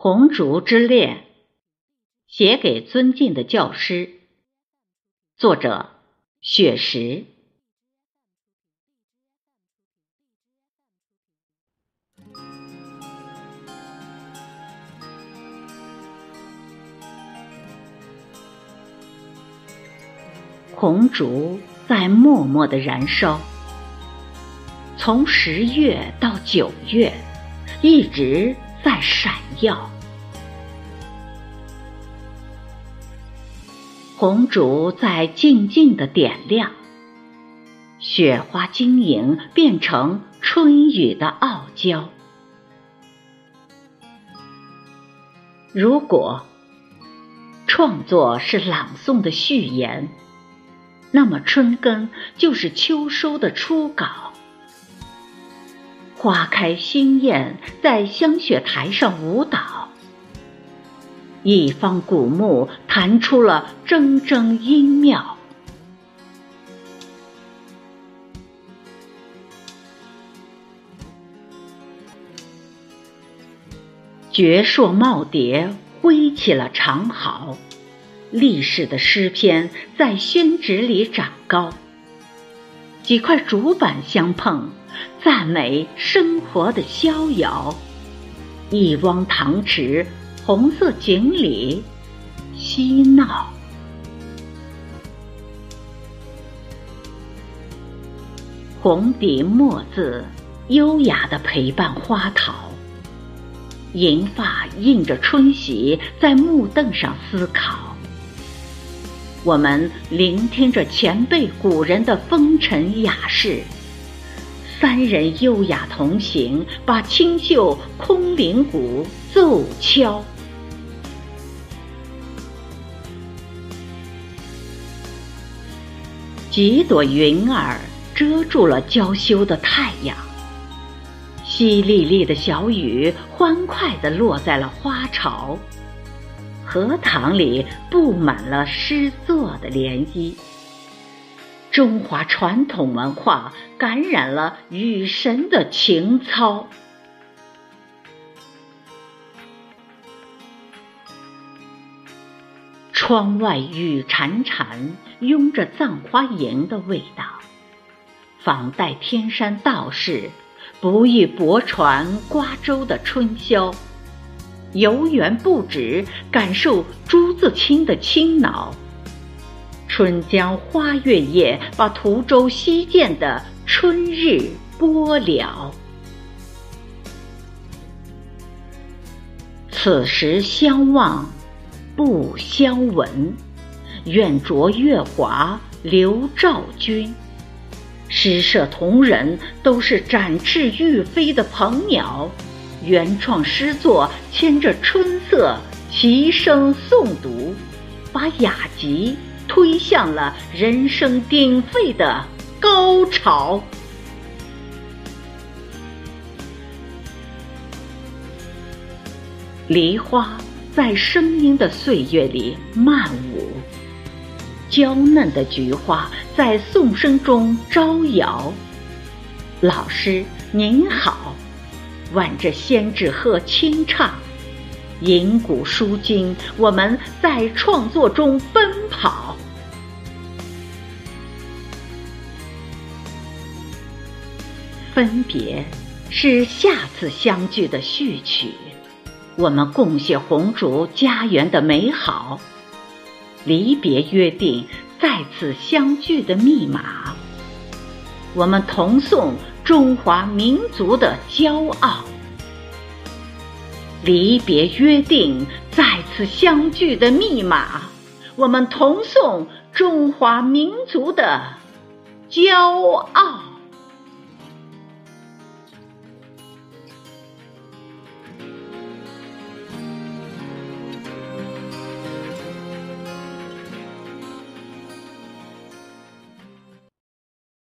红烛之恋，写给尊敬的教师。作者：雪石。红烛在默默的燃烧，从十月到九月，一直。在闪耀，红烛在静静的点亮，雪花晶莹变成春雨的傲娇。如果创作是朗诵的序言，那么春耕就是秋收的初稿。花开新艳，在香雪台上舞蹈，一方古木弹出了铮铮音妙。绝硕耄耋挥起了长毫，历史的诗篇在宣纸里长高。几块竹板相碰。赞美生活的逍遥，一汪塘池，红色锦鲤嬉闹，红笔墨字优雅地陪伴花桃，银发映着春喜，在木凳上思考。我们聆听着前辈古人的风尘雅事。三人优雅同行，把清秀空灵鼓奏敲。几朵云儿遮住了娇羞的太阳，淅沥沥的小雨欢快地落在了花潮，荷塘里布满了诗作的涟漪。中华传统文化感染了雨神的情操。窗外雨潺潺，拥着葬花吟的味道。仿代天山道士不遇泊船瓜洲的春宵，游园不止，感受朱自清的清脑。春江花月夜，把滁州西涧的春日播了。此时相望不相闻，愿着月华留照君。诗社同仁都是展翅欲飞的鹏鸟，原创诗作牵着春色齐声诵读，把雅集。推向了人声鼎沸的高潮。梨花在声音的岁月里漫舞，娇嫩的菊花在颂声中招摇。老师您好，挽着仙纸鹤轻唱，吟古书今，我们在创作中奔跑。分别是下次相聚的序曲，我们共写红烛家园的美好；离别约定再次相聚的密码，我们同颂中华民族的骄傲。离别约定再次相聚的密码，我们同颂中华民族的骄傲。